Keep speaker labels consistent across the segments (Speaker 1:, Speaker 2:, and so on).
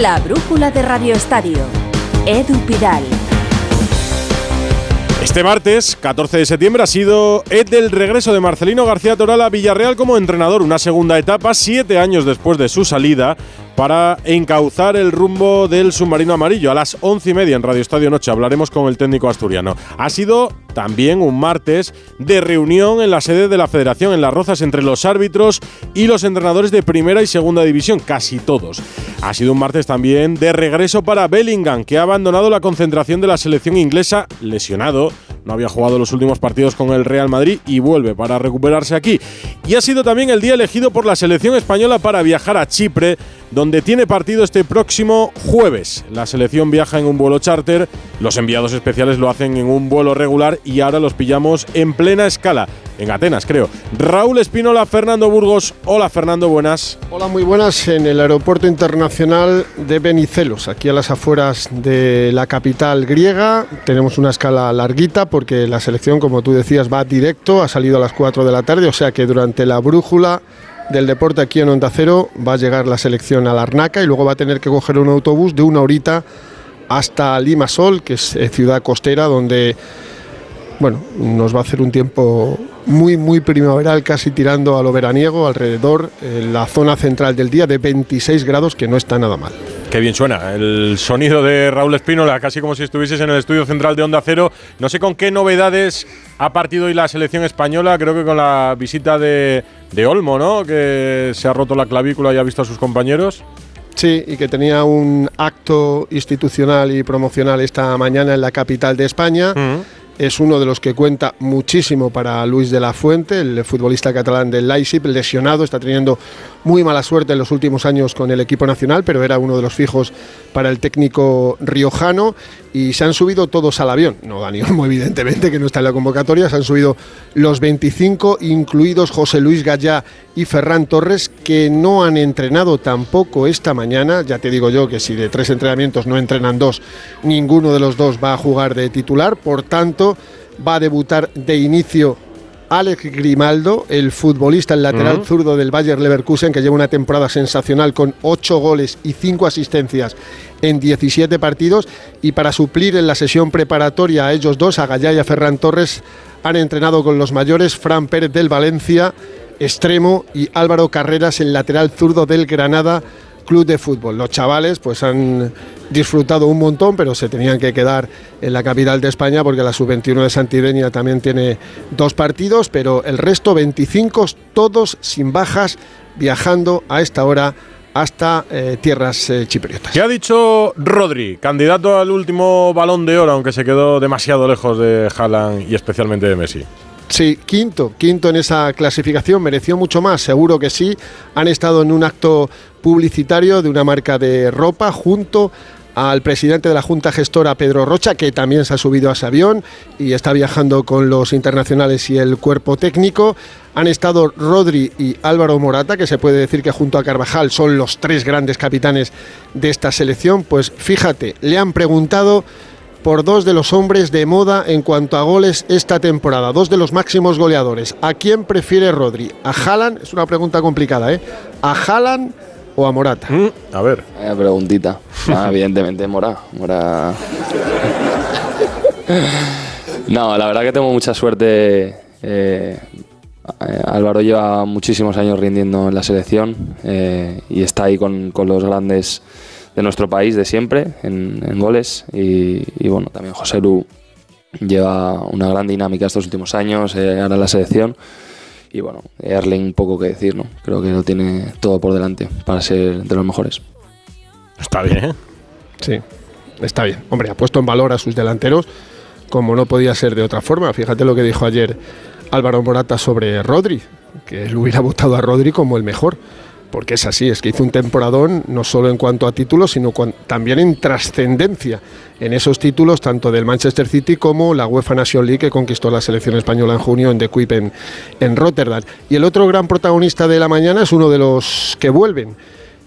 Speaker 1: La brújula de Radio Estadio. Edu Pidal.
Speaker 2: Este martes, 14 de septiembre, ha sido el del regreso de Marcelino García Toral a Villarreal como entrenador, una segunda etapa, siete años después de su salida, para encauzar el rumbo del submarino amarillo. A las once y media en Radio Estadio Noche hablaremos con el técnico asturiano. Ha sido también un martes de reunión en la sede de la Federación en Las Rozas entre los árbitros y los entrenadores de primera y segunda división, casi todos. Ha sido un martes también de regreso para Bellingham, que ha abandonado la concentración de la selección inglesa lesionado. No había jugado los últimos partidos con el Real Madrid y vuelve para recuperarse aquí. Y ha sido también el día elegido por la selección española para viajar a Chipre donde tiene partido este próximo jueves. La selección viaja en un vuelo charter, los enviados especiales lo hacen en un vuelo regular y ahora los pillamos en plena escala, en Atenas creo. Raúl Espinola, Fernando Burgos. Hola Fernando, buenas.
Speaker 3: Hola, muy buenas en el Aeropuerto Internacional de Benicelos, aquí a las afueras de la capital griega. Tenemos una escala larguita porque la selección, como tú decías, va directo, ha salido a las 4 de la tarde, o sea que durante la brújula del deporte aquí en Onda Cero. Va a llegar la selección a Larnaca y luego va a tener que coger un autobús de una horita hasta Limasol, que es eh, ciudad costera donde bueno, nos va a hacer un tiempo muy, muy primaveral, casi tirando a lo veraniego, alrededor, en la zona central del día, de 26 grados, que no está nada mal.
Speaker 2: Qué bien suena el sonido de Raúl Espínola, casi como si estuvieses en el estudio central de Onda Cero. No sé con qué novedades ha partido hoy la selección española, creo que con la visita de, de Olmo, ¿no? Que se ha roto la clavícula y ha visto a sus compañeros.
Speaker 3: Sí, y que tenía un acto institucional y promocional esta mañana en la capital de España es uno de los que cuenta muchísimo para Luis de la Fuente, el futbolista catalán del Leipzig, lesionado, está teniendo muy mala suerte en los últimos años con el equipo nacional, pero era uno de los fijos para el técnico riojano y se han subido todos al avión, no Dani Olmo evidentemente que no está en la convocatoria, se han subido los 25, incluidos José Luis Gallá y Ferran Torres, que no han entrenado tampoco esta mañana, ya te digo yo que si de tres entrenamientos no entrenan dos, ninguno de los dos va a jugar de titular, por tanto, va a debutar de inicio Alex Grimaldo, el futbolista, el lateral zurdo del Bayer Leverkusen, que lleva una temporada sensacional con 8 goles y 5 asistencias en 17 partidos. Y para suplir en la sesión preparatoria a ellos dos, a Gallá y a Ferran Torres, han entrenado con los mayores Fran Pérez del Valencia, extremo, y Álvaro Carreras, el lateral zurdo del Granada club de fútbol. Los chavales pues han disfrutado un montón, pero se tenían que quedar en la capital de España porque la sub-21 de Santideña también tiene dos partidos, pero el resto 25 todos sin bajas viajando a esta hora hasta eh, tierras eh, chipriotas.
Speaker 2: ¿Qué ha dicho Rodri, candidato al último balón de oro, aunque se quedó demasiado lejos de Haaland y especialmente de Messi?
Speaker 3: Sí, quinto, quinto en esa clasificación, mereció mucho más, seguro que sí. Han estado en un acto publicitario de una marca de ropa junto al presidente de la Junta Gestora, Pedro Rocha, que también se ha subido a ese avión y está viajando con los internacionales y el cuerpo técnico. Han estado Rodri y Álvaro Morata, que se puede decir que junto a Carvajal son los tres grandes capitanes de esta selección. Pues fíjate, le han preguntado por dos de los hombres de moda en cuanto a goles esta temporada, dos de los máximos goleadores. ¿A quién prefiere Rodri? ¿A Haaland? Es una pregunta complicada, ¿eh? ¿A Haaland o a Morata?
Speaker 2: Mm, a ver.
Speaker 4: Vaya preguntita. Ah, evidentemente, Mora. Mora. no, la verdad que tengo mucha suerte. Eh, Álvaro lleva muchísimos años rindiendo en la selección eh, y está ahí con, con los grandes de nuestro país de siempre en, goles. Y, bueno, también José Lu lleva una gran dinámica estos últimos años, eh, ahora en la selección. Y bueno, Erling poco que decir, ¿no? Creo que lo tiene todo por delante para ser de los mejores.
Speaker 2: Está bien, ¿eh?
Speaker 3: Sí, está bien. Hombre, ha puesto en valor a sus delanteros como no podía ser de otra forma. Fíjate lo que dijo ayer Álvaro Morata sobre Rodri, que él hubiera votado a Rodri como el mejor porque es así, es que hizo un temporadón no solo en cuanto a títulos, sino también en trascendencia en esos títulos, tanto del Manchester City como la UEFA Nation League que conquistó la selección española en junio en The Quip en, Rotterdam. Y el otro gran protagonista de la mañana es uno de los que vuelven.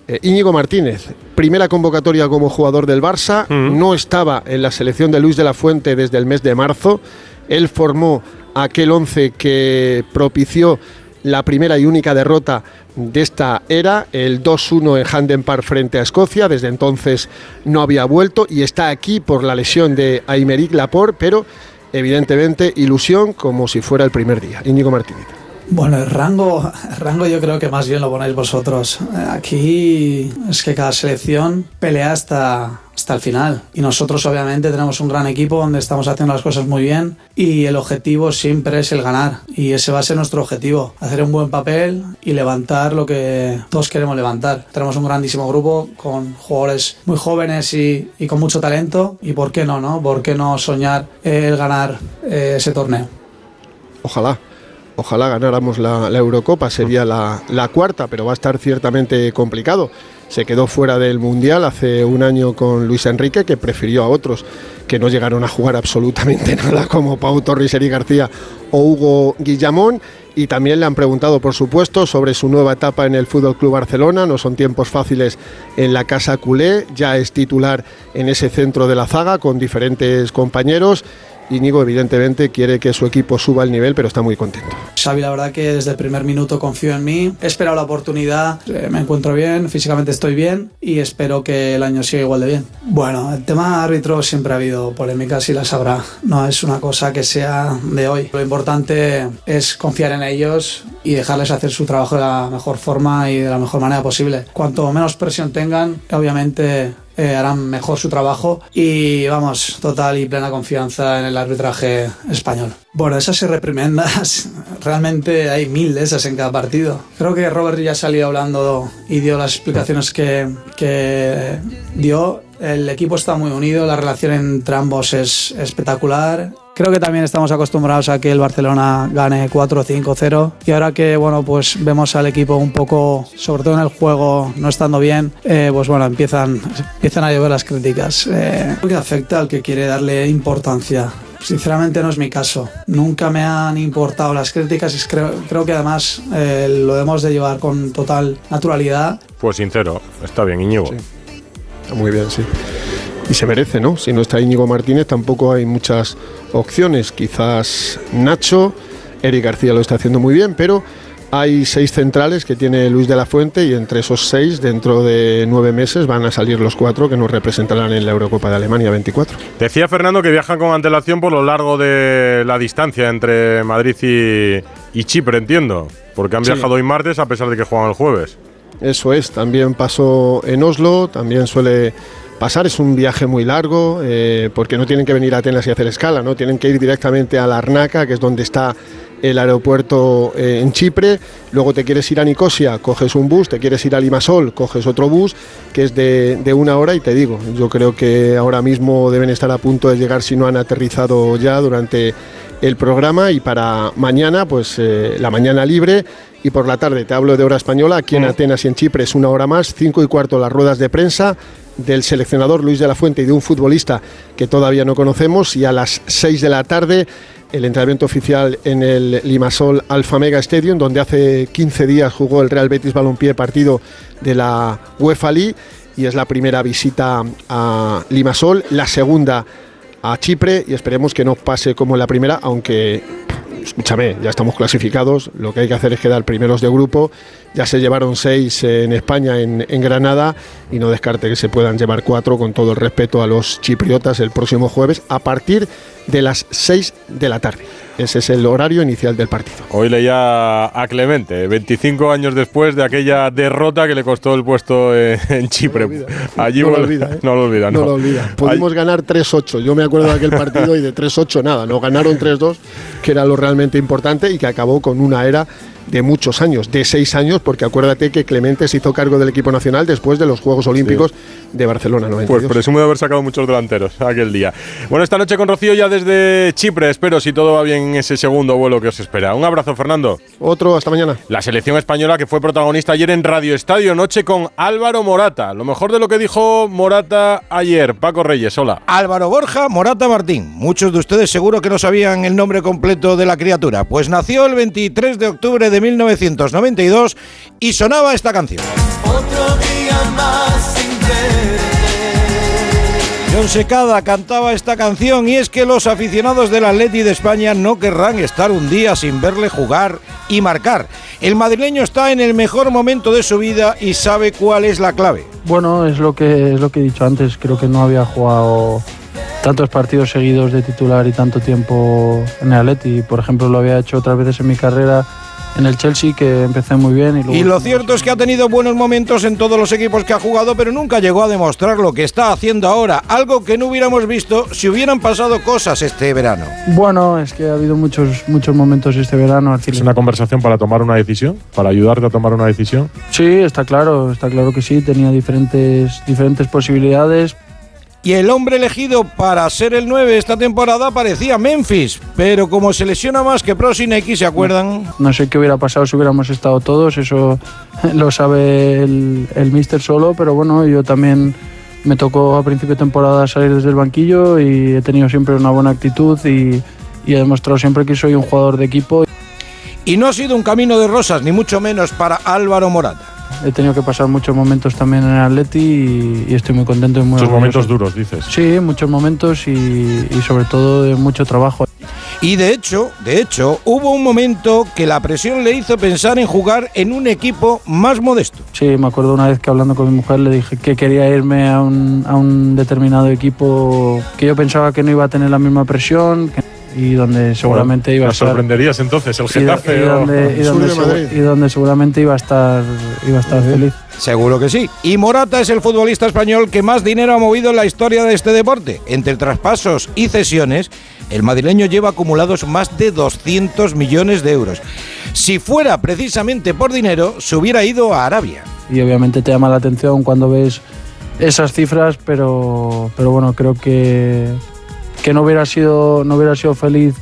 Speaker 3: Eh, Íñigo Martínez, primera convocatoria como jugador del Barça, no estaba en la selección de Luis de la Fuente desde el mes de marzo. Él formó aquel once que propició la primera y única derrota de esta era, el 2-1 en Handen Park frente a Escocia, desde entonces no había vuelto y está aquí por la lesión de Aymeric Laporte, pero evidentemente ilusión como si fuera el primer día. Íñigo Martínez.
Speaker 5: Bueno, el rango, rango yo creo que más bien lo ponéis vosotros. Aquí es que cada selección pelea hasta, hasta el final. Y nosotros obviamente tenemos un gran equipo donde estamos haciendo las cosas muy bien y el objetivo siempre es el ganar. Y ese va a ser nuestro objetivo, hacer un buen papel y levantar lo que todos queremos levantar. Tenemos un grandísimo grupo con jugadores muy jóvenes y, y con mucho talento. ¿Y por qué no, no? ¿Por qué no soñar el ganar eh, ese torneo?
Speaker 3: Ojalá ojalá ganáramos la, Eurocopa, sería la, cuarta, pero va a estar ciertamente complicado. Se quedó fuera del Mundial hace un año con Luis Enrique, que prefirió a otros que no llegaron a jugar absolutamente nada, como Pau Torres, Eri García o Hugo Guillamón. Y también le han preguntado, por supuesto, sobre su nueva etapa en el Fútbol Club Barcelona. No son tiempos fáciles en la casa culé. Ya es titular en ese centro de la zaga con diferentes compañeros Íñigo evidentemente quiere que su equipo suba el nivel, pero está muy contento.
Speaker 5: Xavi, la verdad que desde el primer minuto confío en mí. He esperado la oportunidad, eh, me encuentro bien, físicamente estoy bien y espero que el año siga igual de bien. Bueno, el tema árbitro siempre ha habido polémicas y las habrá. No es una cosa que sea de hoy. Lo importante es confiar en ellos y dejarles hacer su trabajo de la mejor forma y de la mejor manera posible. Cuanto menos presión tengan, obviamente eh, harán mejor su trabajo y vamos, total y plena confianza en el arbitraje español. Bueno, esas reprimendas, realmente hay mil de esas en cada partido. Creo que Robert ya salió hablando y dio las explicaciones que, que dio. El equipo está muy unido, la relación entre ambos es espectacular Creo que también estamos acostumbrados a que el Barcelona gane 4-5-0 y ahora que bueno pues vemos al equipo un poco, sobre todo en el juego, no estando bien, eh, pues bueno empiezan, empiezan a llover las críticas. Eh, que afecta al que quiere darle importancia. Sinceramente no es mi caso. Nunca me han importado las críticas y creo, creo que además eh, lo debemos de llevar con total naturalidad.
Speaker 2: Pues sincero, está bien Íñigo.
Speaker 3: Muy bien, sí y se merece, ¿no? Si no está Íñigo Martínez tampoco hay muchas opciones. Quizás Nacho, Eric García lo está haciendo muy bien, pero hay seis centrales que tiene Luis de la Fuente y entre esos seis, dentro de nueve meses, van a salir los cuatro que nos representarán en la Eurocopa de Alemania 24.
Speaker 2: Decía Fernando que viajan con antelación por lo largo de la distancia entre Madrid y, Chipre, entiendo, porque han viajado hoy martes a pesar de que juegan el jueves.
Speaker 3: Eso es, también pasó en Oslo, también suele pasar. Es un viaje muy largo eh, porque no tienen que venir a Atenas y hacer escala, ¿no? tienen que ir directamente a Larnaca, que es donde está el aeropuerto eh, en Chipre. Luego te quieres ir a Nicosia, coges un bus, te quieres ir a Limasol, coges otro bus, que es de, de, una hora. Y te digo, yo creo que ahora mismo deben estar a punto de llegar si no han aterrizado ya durante el programa. Y para mañana, pues eh, la mañana libre. Y por la tarde te hablo de hora española, aquí en Atenas y en Chipre es una hora más, cinco y cuarto las ruedas de prensa del seleccionador Luis de la Fuente y de un futbolista que todavía no conocemos y a las 6 de la tarde el entrenamiento oficial en el Limasol Alfa Mega Stadium donde hace 15 días jugó el Real Betis Balompié partido de la UEFA League y es la primera visita a Limasol, la segunda a Chipre y esperemos que no pase como la primera, aunque escúchame, ya estamos clasificados, lo que hay que hacer es quedar primeros de grupo, ya se llevaron seis en España, en, en, Granada, y no descarte que se puedan llevar cuatro con todo el respeto a los chipriotas el próximo jueves a partir de las seis de la tarde. Ese es el horario inicial del partido.
Speaker 2: Hoy leía a Clemente, 25 años después de aquella derrota que le costó el puesto en Chipre.
Speaker 3: No Allí no lo olvida. ¿eh?
Speaker 2: No lo olvida,
Speaker 3: no. lo olvida. Pudimos ganar 3-8. Yo me acuerdo de aquel partido y de 3-8 nada. Nos ganaron 3-2, que era lo realmente importante y que acabó con una era de muchos años, de seis años, porque acuérdate que Clemente se hizo cargo del equipo nacional después de los Juegos Olímpicos de Barcelona 92.
Speaker 2: Pues presumo de haber sacado muchos delanteros aquel día. Bueno, esta noche con Rocío ya desde Chipre, espero si todo va bien en ese segundo vuelo que os espera. Un abrazo, Fernando.
Speaker 3: Otro, hasta mañana.
Speaker 2: La selección española que fue protagonista ayer en Radio Estadio Noche con Álvaro Morata. Lo mejor de lo que dijo Morata ayer. Paco Reyes, hola.
Speaker 6: Álvaro Borja Morata Martín. Muchos de ustedes seguro que no sabían el nombre completo de la criatura. Pues nació el 23 de octubre de de 1992 y sonaba esta canción.
Speaker 7: Otro día más sin
Speaker 6: Secada cantaba esta canción y es que los aficionados del Atleti de España no querrán estar un día sin verle jugar y marcar. El madrileño está en el mejor momento de su vida y sabe cuál es la clave.
Speaker 7: Bueno, es lo que es lo que he dicho antes. Creo que no había jugado tantos partidos seguidos de titular y tanto tiempo en el Atleti. Por ejemplo, lo había hecho otras veces en mi carrera en el Chelsea, que empecé muy bien.
Speaker 6: Y, lo cierto es que ha tenido buenos momentos en todos los equipos que ha jugado, pero nunca llegó a demostrar lo que está haciendo ahora, algo que no hubiéramos visto si hubieran pasado cosas este verano.
Speaker 7: Bueno, es que ha habido muchos, muchos momentos este verano.
Speaker 2: ¿Es una conversación para tomar una decisión? ¿Para ayudarte a tomar una decisión?
Speaker 7: Sí, está claro, está claro que sí, tenía diferentes, diferentes posibilidades,
Speaker 6: y el hombre elegido para ser el 9 esta temporada parecía Memphis, pero como se lesiona más que X, ¿se acuerdan?
Speaker 7: No sé qué hubiera pasado si hubiéramos estado todos, eso lo sabe el, el mister solo, pero bueno, yo también me tocó a principio de temporada salir desde el banquillo y he tenido siempre una buena actitud y, y he demostrado siempre que soy un jugador de equipo.
Speaker 6: Y no ha sido un camino de rosas, ni mucho menos para Álvaro Morata.
Speaker 7: He tenido que pasar muchos momentos también en el Atleti y, estoy muy contento y muy
Speaker 2: Muchos momentos duros, dices.
Speaker 7: Sí, muchos momentos y, sobre todo de mucho trabajo.
Speaker 6: Y de hecho, de hecho, hubo un momento que la presión le hizo pensar en jugar en un equipo más modesto.
Speaker 7: Sí, me acuerdo una vez que hablando con mi mujer le dije que quería irme a un, a un determinado equipo que yo pensaba que no iba a tener la misma presión. Que y donde seguramente iba a estar.
Speaker 2: sorprenderías entonces el
Speaker 7: Getafe y, donde, y, donde, seguramente iba a estar, iba a estar feliz.
Speaker 6: Seguro que sí. Y Morata es el futbolista español que más dinero ha movido en la historia de este deporte. Entre traspasos y cesiones, el madrileño lleva acumulados más de 200 millones de euros. Si fuera precisamente por dinero, se hubiera ido a Arabia.
Speaker 7: Y obviamente te llama la atención cuando ves esas cifras, pero, pero bueno, creo que que no hubiera sido, no hubiera sido feliz.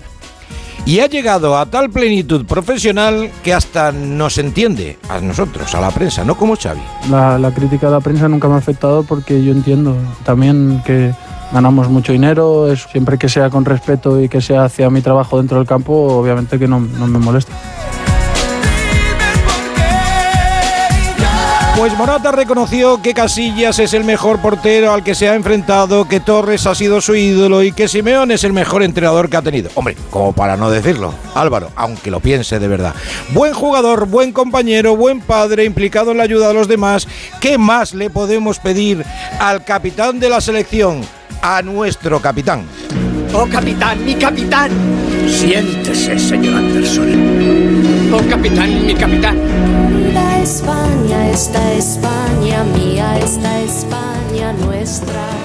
Speaker 6: Y ha llegado a tal plenitud profesional que hasta nos entiende, a nosotros, a la prensa, no como Xavi.
Speaker 7: La, la crítica de la prensa nunca me ha afectado porque yo entiendo también que ganamos mucho dinero, es, siempre que sea con respeto y que sea hacia mi trabajo dentro del campo, obviamente que no, no me molesta.
Speaker 6: Pues Morata reconoció que Casillas es el mejor portero al que se ha enfrentado, que Torres ha sido su ídolo y que Simeón es el mejor entrenador que ha tenido. Hombre, como para no decirlo, Álvaro, aunque lo piense de verdad. Buen jugador, buen compañero, buen padre, implicado en la ayuda de los demás. ¿Qué más le podemos pedir al capitán de la selección? A nuestro capitán.
Speaker 8: Oh, capitán, mi capitán. Siéntese, señor Anderson. Oh, capitán, mi capitán.
Speaker 9: España, esta España mía, esta España nuestra.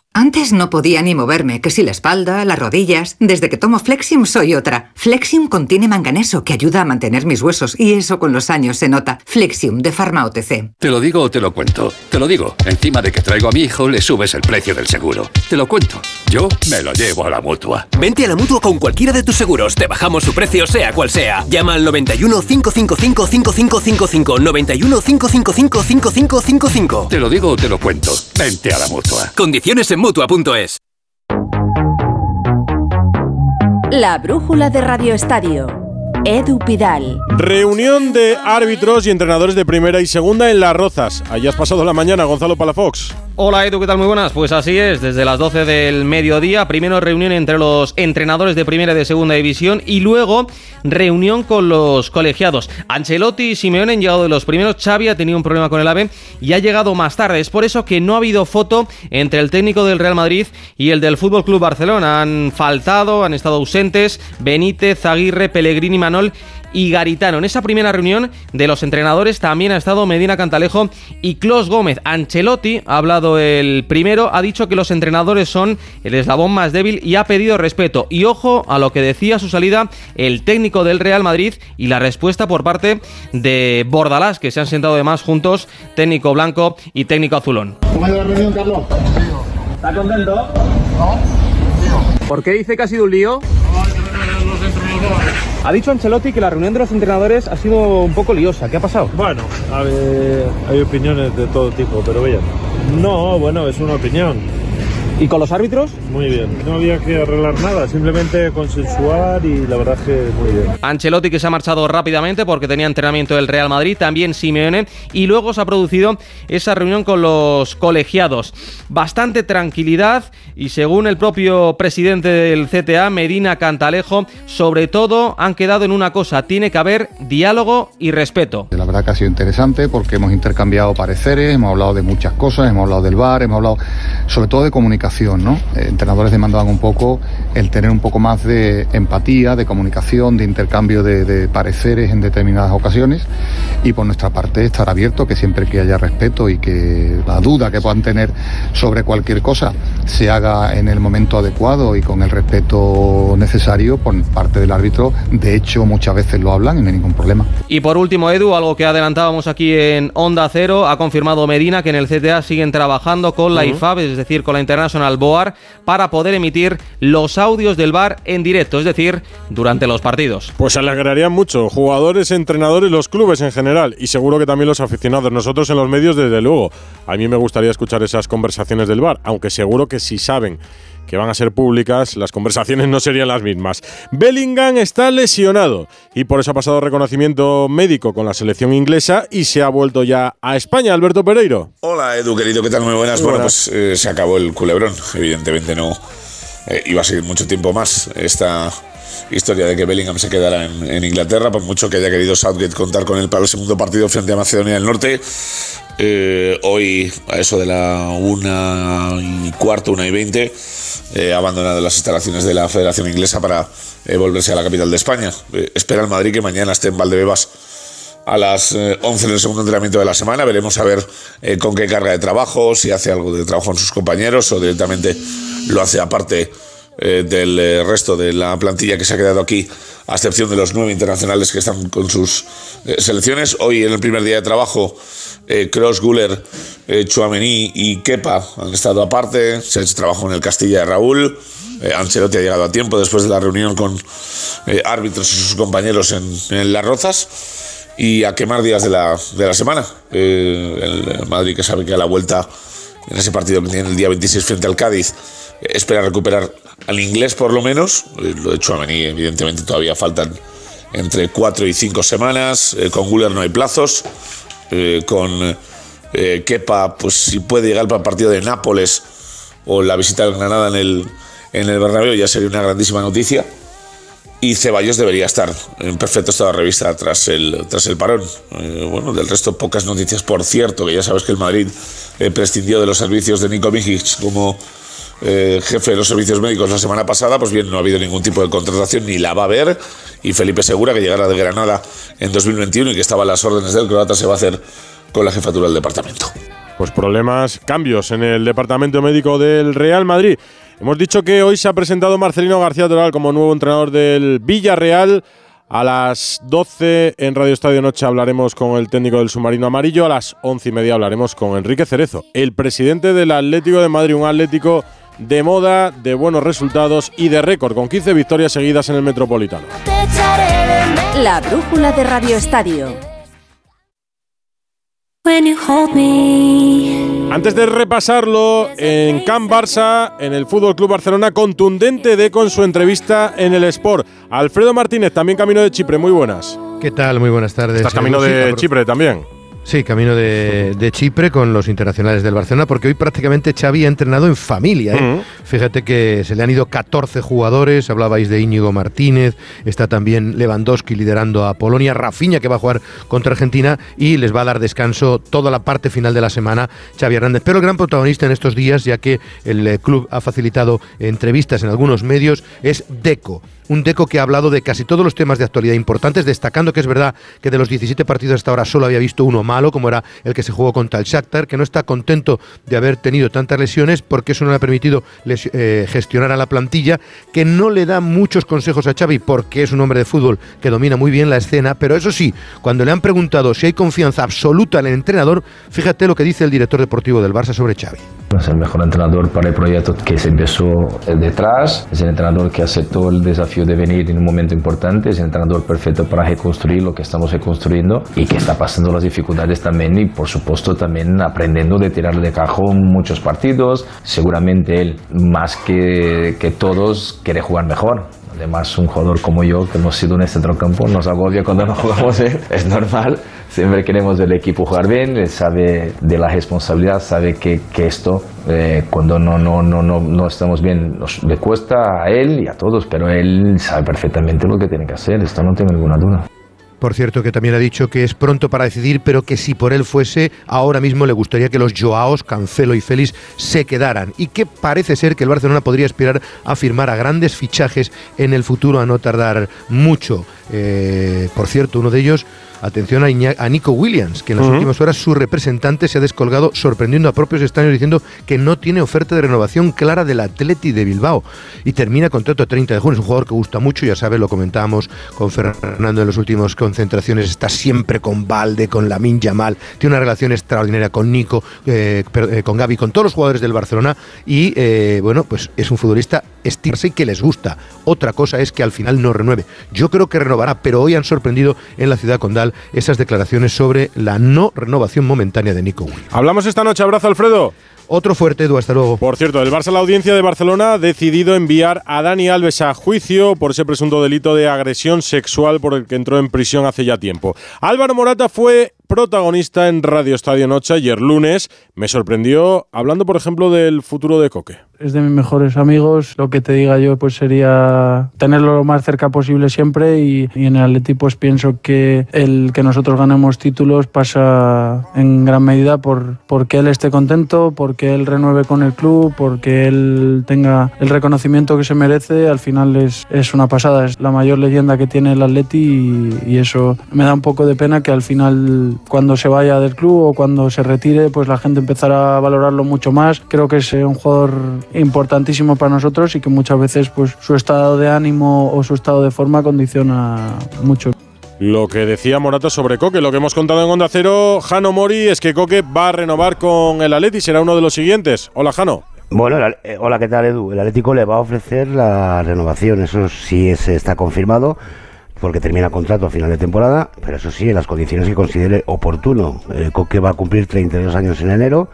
Speaker 10: Antes no podía ni moverme, que si la espalda, las rodillas. Desde que tomo Flexium soy otra. Flexium contiene manganeso que ayuda a mantener mis huesos y eso con los años se nota. Flexium de Pharma OTC.
Speaker 11: Te lo digo o te lo cuento. Te lo digo. Encima de que traigo a mi hijo, le subes el precio del seguro. Te lo cuento. Yo me lo llevo a la mutua.
Speaker 12: Vente a la mutua con cualquiera de tus seguros. Te bajamos su precio, sea cual sea. Llama al 91 555 5555. 91 555 5555.
Speaker 11: Te lo digo o te lo cuento. Vente a la mutua.
Speaker 12: Condiciones en mutua.es.
Speaker 1: La brújula de Radio Estadio. Edu Pidal.
Speaker 2: Reunión de árbitros y entrenadores de primera y segunda en Las Rozas. Allí has pasado la mañana, Gonzalo Palafox.
Speaker 13: Hola Edu, ¿qué tal? Muy buenas. Pues así es, desde las 12 del mediodía, primero reunión entre los entrenadores de primera y de segunda división y luego reunión con los colegiados. Ancelotti y Simeone han llegado de los primeros, Xavi ha tenido un problema con el AVE y ha llegado más tarde. Es por eso que no ha habido foto entre el técnico del Real Madrid y el del Fútbol Club Barcelona. Han faltado, han estado ausentes Benítez, Aguirre, Pellegrini, Y Garitano. En esa primera reunión de los entrenadores también ha estado Medina Cantalejo y Clos Gómez. Ancelotti ha hablado el primero, ha dicho que los entrenadores son el eslabón más débil y ha pedido respeto. Y ojo a lo que decía a su salida el técnico del Real Madrid y la respuesta por parte de Bordalás, que se han sentado además juntos, técnico blanco y técnico azulón.
Speaker 14: ¿Cómo ha ido la reunión, Carlos? ¿Está contento?
Speaker 13: ¿Por qué dice que ha sido un lío?
Speaker 14: No, hay que los entrenadores
Speaker 13: Ha dicho Ancelotti que la reunión de los entrenadores ha sido un poco liosa. ¿Qué ha pasado?
Speaker 14: Bueno, ver, hay opiniones de todo tipo, pero bien. No, bueno, es una opinión.
Speaker 13: ¿Y con los árbitros?
Speaker 14: Muy bien. No había que arreglar nada, simplemente consensuar y la verdad es que muy bien.
Speaker 13: Ancelotti que se ha marchado rápidamente porque tenía entrenamiento del Real Madrid, también Simeone, y luego se ha producido esa reunión con los colegiados. Bastante tranquilidad y según el propio presidente del CTA, Medina Cantalejo, sobre todo han quedado en una cosa, tiene que haber diálogo y respeto.
Speaker 15: La verdad que ha sido interesante porque hemos intercambiado pareceres, hemos hablado de muchas cosas, hemos hablado del bar, hemos hablado sobre todo de comunicación ¿no? Eh, entrenadores demandaban un poco el tener un poco más de empatía, de comunicación, de intercambio de, de, pareceres en determinadas ocasiones y por nuestra parte estar abierto, que siempre que haya respeto y que la duda que puedan tener sobre cualquier cosa se haga en el momento adecuado y con el respeto necesario por parte del árbitro. De hecho, muchas veces lo hablan y no hay ningún problema.
Speaker 13: Y por último, Edu, algo que adelantábamos aquí en Onda Cero, ha confirmado Medina que en el CTA siguen trabajando con la IFAB, es decir, con la International Boar para poder emitir los audios del bar en directo, es decir, durante los partidos.
Speaker 2: Pues alegrarían mucho, jugadores, entrenadores, los clubes en general y seguro que también los aficionados, nosotros en los medios desde luego. A mí me gustaría escuchar esas conversaciones del bar, aunque seguro que si saben que van a ser públicas, las conversaciones no serían las mismas. Bellingham está lesionado y por eso ha pasado reconocimiento médico con la selección inglesa y se ha vuelto ya a España. Alberto Pereiro.
Speaker 16: Hola Edu, querido, ¿qué tal? Muy buenas. Muy bueno, pues eh, se acabó el culebrón. Evidentemente no eh, iba a seguir mucho tiempo más esta historia de que Bellingham se quedara en, en, Inglaterra, por mucho que haya querido Southgate contar con él para el segundo partido frente a Macedonia del Norte. Eh, hoy, a eso de la una y cuarto, una y veinte, eh, abandonado las instalaciones de la Federación Inglesa para eh, volverse a la capital de España. Eh, espera el Madrid que mañana esté en Valdebebas a las 11 del segundo entrenamiento de la semana. Veremos a ver con qué carga de trabajo, si hace algo de trabajo con sus compañeros o directamente lo hace aparte del resto de la plantilla que se ha quedado aquí, a excepción de los nueve internacionales que están con sus selecciones. Hoy en el primer día de trabajo Cross, Guller, eh, Chuamení y Kepa han estado aparte. Se ha hecho trabajo en el Castilla de Raúl. Eh, Ancelotti ha llegado a tiempo después de la reunión con eh, árbitros y sus compañeros en, Las Rozas. Y a quemar días de la, de la semana. el Madrid que sabe que a la vuelta en ese partido que tiene el día 26 frente al Cádiz espera recuperar al inglés por lo menos. lo de Chuamení evidentemente todavía faltan entre 4 y 5 semanas. con Guller no hay plazos. Con eh, Kepa, pues si puede llegar para el partido de Nápoles o la visita al Granada en el, en el Bernabéu, ya sería una grandísima noticia. Y Ceballos debería estar en perfecto estado de revista tras el, tras el parón. Eh, bueno, del resto, pocas noticias, por cierto, que ya sabes que el Madrid eh, prescindió de los servicios de Nico Mijic como eh, jefe de los servicios médicos la semana pasada. Pues bien, no ha habido ningún tipo de contratación ni la va a haber. Y Felipe Segura, que llegará de Granada en 2021 y que estaba a las órdenes del croata, se va a hacer con la jefatura del departamento.
Speaker 2: Pues problemas, cambios en el departamento médico del Real Madrid. Hemos dicho que hoy se ha presentado Marcelino García Toral como nuevo entrenador del Villarreal. A las 12 en Radio Estadio Noche hablaremos con el técnico del submarino amarillo. A las 11 y media hablaremos con Enrique Cerezo, el presidente del Atlético de Madrid, un Atlético de moda, de buenos resultados y de récord, con 15 victorias seguidas en el Metropolitano.
Speaker 1: La brújula de Radio Estadio.
Speaker 2: Antes de repasarlo, en Can Barça, en el Fútbol Club Barcelona, contundente de con su entrevista en el Sport. Alfredo Martínez, también camino de Chipre, muy buenas.
Speaker 17: ¿Qué tal? Muy buenas tardes.
Speaker 2: Estás camino de Chipre también.
Speaker 17: Sí, camino de, de, Chipre con los internacionales del Barcelona, porque hoy prácticamente Xavi ha entrenado en familia. ¿eh? Uh -huh. Fíjate que se le han ido 14 jugadores, hablabais de Íñigo Martínez, está también Lewandowski liderando a Polonia, Rafinha que va a jugar contra Argentina y les va a dar descanso toda la parte final de la semana Xavi Hernández. Pero el gran protagonista en estos días, ya que el eh, club ha facilitado entrevistas en algunos medios, es Deco un Deco que ha hablado de casi todos los temas de actualidad importantes, destacando que es verdad que de los 17 partidos hasta ahora solo había visto uno malo, como era el que se jugó contra el Shakhtar, que no está contento de haber tenido tantas lesiones porque eso no le ha permitido eh, gestionar a la plantilla, que no le da muchos consejos a Xavi porque es un hombre de fútbol que domina muy bien la escena, pero eso sí, cuando le han preguntado si hay confianza absoluta en el entrenador, fíjate lo que dice el director deportivo del Barça sobre Xavi.
Speaker 18: Es el mejor entrenador para el proyecto que se empezó eh, detrás, es el entrenador que aceptó el desafío de venir en un momento importante, es el entrenador perfecto para reconstruir lo que estamos reconstruyendo y que está pasando las dificultades también y por supuesto también aprendiendo de tirar de cajón muchos partidos. Seguramente él, más que, que todos, quiere jugar mejor. Además, un jugador como yo, que hemos sido en este campo, nos agobia cuando no jugamos, ¿eh? es normal. Siempre queremos el equipo jugar bien, él sabe de la responsabilidad, sabe que, que esto, eh, cuando no, no, no, no, no estamos bien, nos, le cuesta a él y a todos, pero él sabe perfectamente lo que tiene que hacer, esto no tengo ninguna duda.
Speaker 17: Por cierto, que también ha dicho que es pronto para decidir, pero que si por él fuese, ahora mismo le gustaría que los Joaos, Cancelo y Félix se quedaran. Y que parece ser que el Barcelona podría aspirar a firmar a grandes fichajes en el futuro, a no tardar mucho. Eh, por cierto, uno de ellos Atención a, Iña- a Nico Williams, que en las
Speaker 2: Ujú.
Speaker 17: últimas horas su representante se ha descolgado sorprendiendo a propios extraños diciendo que no tiene oferta de renovación clara del Atleti de Bilbao y termina contrato a 30 de junio. Es un jugador que gusta mucho, ya sabes, lo comentábamos con Fernando en las últimas concentraciones, está siempre con Valde, con Lamin Yamal, tiene una relación extraordinaria con Nico, eh, eh, con Gaby, con todos los jugadores del Barcelona y eh, bueno, pues es un futbolista estirarse y que les gusta. Otra cosa es que al final no renueve. Yo creo que pero hoy han sorprendido en la ciudad condal esas declaraciones sobre la no renovación momentánea de Nico Williams.
Speaker 2: Hablamos esta noche, abrazo Alfredo.
Speaker 17: Otro fuerte, Edu, hasta luego.
Speaker 2: Por cierto, el Barça, la audiencia de Barcelona, ha decidido enviar a Dani Alves a juicio por ese presunto delito de agresión sexual por el que entró en prisión hace ya tiempo. Álvaro Morata fue protagonista en Radio Estadio Noche ayer lunes. Me sorprendió hablando, por ejemplo, del futuro de Coque.
Speaker 7: Es de mis mejores amigos. Lo que te diga yo pues sería tenerlo lo más cerca posible siempre y, y en el Atleti pues pienso que el que nosotros ganemos títulos pasa en gran medida por porque él esté contento, porque él renueve con el club, porque él tenga el reconocimiento que se merece. Al final es, es una pasada, es la mayor leyenda que tiene el Atleti y, y eso me da un poco de pena que al final cuando se vaya del club o cuando se retire pues la gente empezará a valorarlo mucho más. Creo que es un jugador importantísimo para nosotros y que muchas veces pues su estado de ánimo o su estado de forma condiciona mucho.
Speaker 2: Lo que decía Morata sobre Coque, lo que hemos contado en Onda Cero, Jano Mori, es que Coque va a renovar con el Atleti, será uno de los siguientes. Hola, Jano.
Speaker 19: Bueno, el- eh, hola, ¿qué tal Edu? El Atlético le va a ofrecer la renovación, eso sí es- está confirmado, porque termina contrato a final de temporada, pero eso sí, en las condiciones que considere oportuno. Eh, Coque va a cumplir 32 años en enero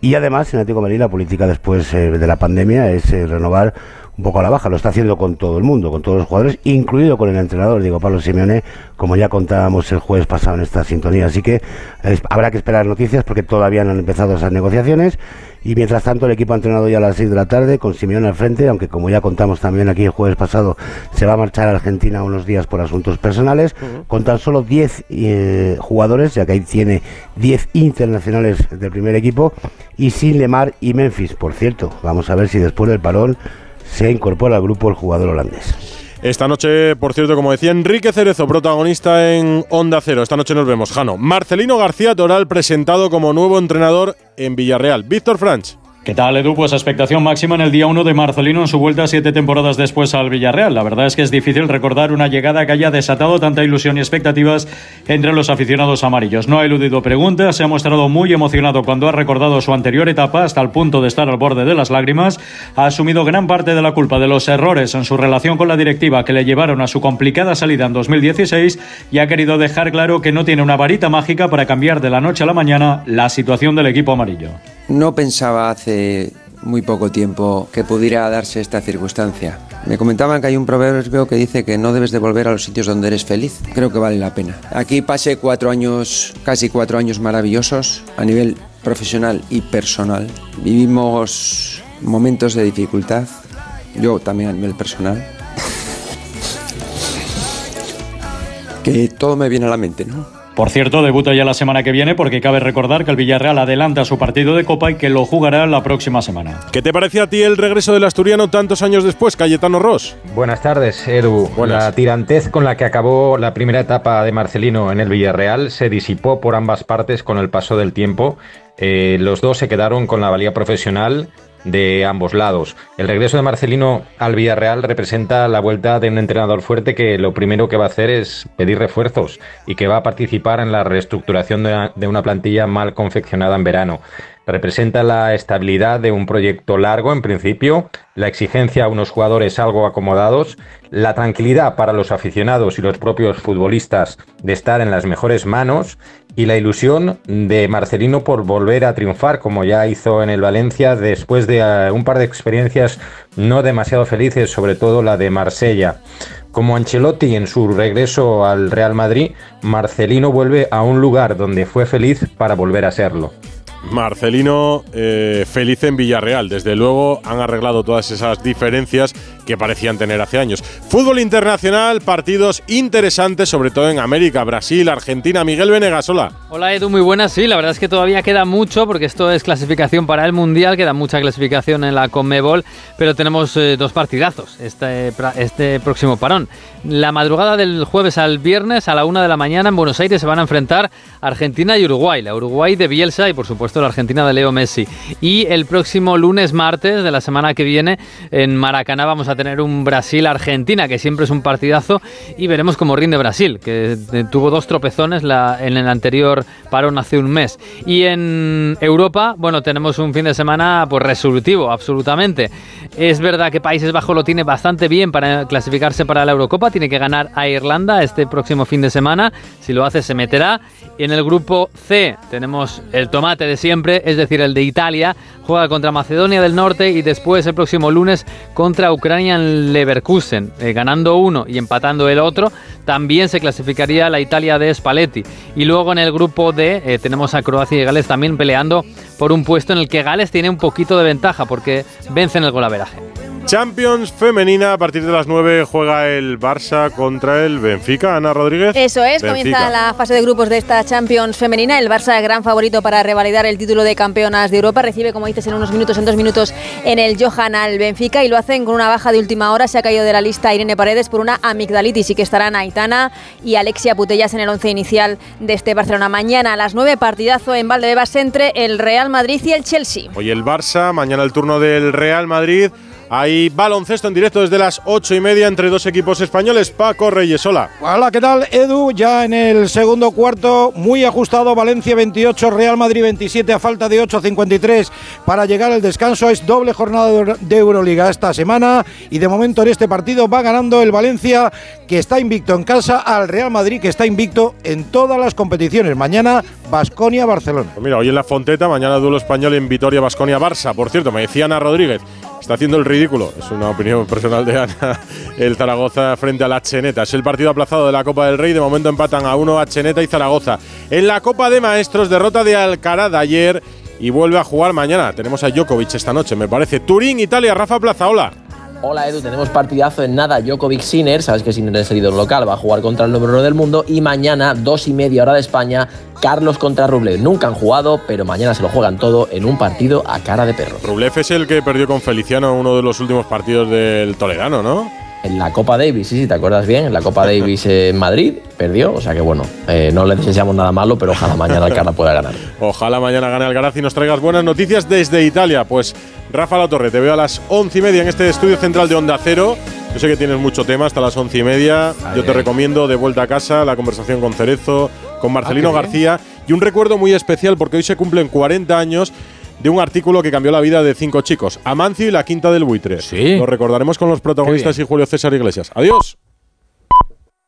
Speaker 19: y además en Atlético de la política después eh, de la pandemia es eh, renovar un poco a la baja, lo está haciendo con todo el mundo, con todos los jugadores, incluido con el entrenador, digo Pablo Simeone, como ya contábamos el jueves pasado en esta sintonía. Así que es- habrá que esperar noticias porque todavía no han empezado esas negociaciones. Y mientras tanto, el equipo ha entrenado ya a las 6 de la tarde con Simeone al frente, aunque como ya contamos también aquí el jueves pasado, se va a marchar a Argentina unos días por asuntos personales, con tan solo 10 eh, jugadores, ya que ahí tiene 10 internacionales del primer equipo, y sin Lemar y Memphis. Por cierto, vamos a ver si después del parón se incorpora al grupo el jugador holandés.
Speaker 2: Esta noche, por cierto, como decía Enrique Cerezo, protagonista en Onda Cero. Esta noche nos vemos, Jano. Marcelino García Toral presentado como nuevo entrenador en Villarreal. Víctor Franch.
Speaker 20: ¿Qué tal, Edu? Pues expectación máxima en el día 1 de Marcelino en su vuelta siete temporadas después al Villarreal. La verdad es que es difícil recordar una llegada que haya desatado tanta ilusión y expectativas entre los aficionados amarillos. No ha eludido preguntas, se ha mostrado muy emocionado cuando ha recordado su anterior etapa hasta el punto de estar al borde de las lágrimas. Ha asumido gran parte de la culpa de los errores en su relación con la directiva que le llevaron a su complicada salida en 2016 y ha querido dejar claro que no tiene una varita mágica para cambiar de la noche a la mañana la situación del equipo amarillo.
Speaker 21: No pensaba hace muy poco tiempo que pudiera darse esta circunstancia. Me comentaban que hay un proverbio que dice que no debes de volver a los sitios donde eres feliz. Creo que vale la pena. Aquí pasé cuatro años, casi cuatro años maravillosos a nivel profesional y personal. Vivimos momentos de dificultad, yo también a nivel personal. Que todo me viene a la mente, ¿no?
Speaker 20: Por cierto, debuta ya la semana que viene porque cabe recordar que el Villarreal adelanta su partido de Copa y que lo jugará la próxima semana.
Speaker 2: ¿Qué te parece a ti el regreso del asturiano tantos años después, Cayetano Ross?
Speaker 22: Buenas tardes, Edu. La tirantez con la que acabó la primera etapa de Marcelino en el Villarreal se disipó por ambas partes con el paso del tiempo eh, los dos se quedaron con la valía profesional de ambos lados. El regreso de Marcelino al Villarreal representa la vuelta de un entrenador fuerte que lo primero que va a hacer es pedir refuerzos y que va a participar en la reestructuración de una, de una plantilla mal confeccionada en verano. Representa la estabilidad de un proyecto largo en principio, la exigencia a unos jugadores algo acomodados, la tranquilidad para los aficionados y los propios futbolistas de estar en las mejores manos y la ilusión de Marcelino por volver a triunfar como ya hizo en el Valencia después de eh, un par de experiencias no demasiado felices, sobre todo la de Marsella. Como Ancelotti en su regreso al Real Madrid, Marcelino vuelve a un lugar donde fue feliz para volver a serlo.
Speaker 2: Marcelino eh, feliz en Villarreal. Desde luego han arreglado todas esas diferencias que parecían tener hace años. Fútbol internacional, partidos interesantes, sobre todo en América, Brasil, Argentina. Miguel Venegas, hola.
Speaker 23: Hola Edu, muy buenas. Sí, la verdad es que todavía queda mucho porque esto es clasificación para el Mundial, queda mucha clasificación en la Conmebol, pero tenemos eh, dos partidazos este, este próximo parón. La madrugada del jueves al viernes a la una de la mañana en Buenos Aires se van a enfrentar Argentina y Uruguay. La Uruguay de Bielsa y por supuesto la Argentina de Leo Messi. Y el próximo lunes, martes de la semana que viene en Maracaná vamos a tener un Brasil-Argentina, que siempre es un partidazo, y veremos cómo rinde Brasil, que eh, tuvo dos tropezones la- en el anterior parón hace un mes. Y en Europa, bueno, tenemos un fin de semana pues resolutivo, absolutamente. Es verdad que Países Bajos lo tiene bastante bien para clasificarse para la Eurocopa, tiene que ganar a Irlanda este próximo fin de semana, si lo hace se meterá. Y en el grupo C tenemos el tomate de siempre, es decir, el de Italia, juega contra Macedonia del Norte y después el próximo lunes contra Ucrania en Leverkusen, eh, ganando uno y empatando el otro, también se clasificaría la Italia de Spalletti. Y luego en el grupo D eh, tenemos a Croacia y Gales también peleando por un puesto en el que Gales tiene un poquito de ventaja porque vencen el golaveraje.
Speaker 2: Champions femenina, a partir de las 9 juega el Barça contra el Benfica. Ana Rodríguez.
Speaker 24: Eso es,
Speaker 2: Benfica.
Speaker 24: comienza la fase de grupos de esta Champions femenina. El Barça, gran favorito para revalidar el título de campeonas de Europa, recibe, como dices, en unos minutos, en dos minutos, en el Johan al Benfica y lo hacen con una baja de última hora. Se ha caído de la lista Irene Paredes por una amigdalitis y que estarán Aitana y Alexia Putellas en el once inicial de este Barcelona. Mañana a las 9, partidazo en Valdebebas entre el Real Madrid y el Chelsea.
Speaker 2: Hoy el Barça, mañana el turno del Real Madrid. Hay baloncesto en directo desde las 8 y media entre dos equipos españoles. Paco Reyes, hola.
Speaker 6: Hola, ¿qué tal, Edu? Ya en el segundo cuarto, muy ajustado, Valencia 28, Real Madrid 27, a falta de 8.53 para llegar al descanso. Es doble jornada de Euro- de Euroliga esta semana y de momento en este partido va ganando el Valencia, que está invicto en casa, al Real Madrid, que está invicto en todas las competiciones. Mañana, Basconia-Barcelona.
Speaker 2: Pues mira, hoy en la Fonteta, mañana duelo español en Vitoria, Basconia, Barça. Por cierto, me decía Ana Rodríguez, está haciendo el ridículo. Es una opinión personal de Ana. El Zaragoza frente a la Cheneta. Es el partido aplazado de la Copa del Rey. De momento empatan a uno a Cheneta y Zaragoza. En la Copa de Maestros, derrota de Alcaraz ayer y vuelve a jugar mañana. Tenemos a Djokovic esta noche, me parece. Turín, Italia, Rafa Plaza, hola.
Speaker 25: Hola Edu, tenemos partidazo en nada. Djokovic Sinner, sabes que Sinner es el ídolo local, va a jugar contra el número uno del mundo. Y mañana, dos y media hora de España, Carlos contra Rublev. Nunca han jugado, pero mañana se lo juegan todo en un partido a cara de perro.
Speaker 2: Rublev es el que perdió con Feliciano uno de los últimos partidos del Toledano, ¿no?
Speaker 25: En la Copa Davis, sí, sí, te acuerdas bien, en la Copa Davis en Madrid perdió, o sea que bueno, eh, no le deseamos nada malo, pero ojalá mañana el cara pueda ganar.
Speaker 2: Ojalá mañana gane Alcaraz y nos traigas buenas noticias desde Italia. Pues Rafa La Torre, te veo a las once y media en este estudio central de Onda Cero. Yo sé que tienes mucho tema hasta las once y media. Yo te
Speaker 6: ay.
Speaker 2: recomiendo de vuelta a casa la conversación con Cerezo, con Marcelino
Speaker 6: Ah, bien.
Speaker 2: García y un recuerdo muy especial porque hoy se cumplen 40 años de un artículo que cambió la vida de cinco chicos, Amancio y la Quinta del Buitre.
Speaker 6: Sí.
Speaker 2: Lo recordaremos con los protagonistas y Julio César Iglesias. Adiós.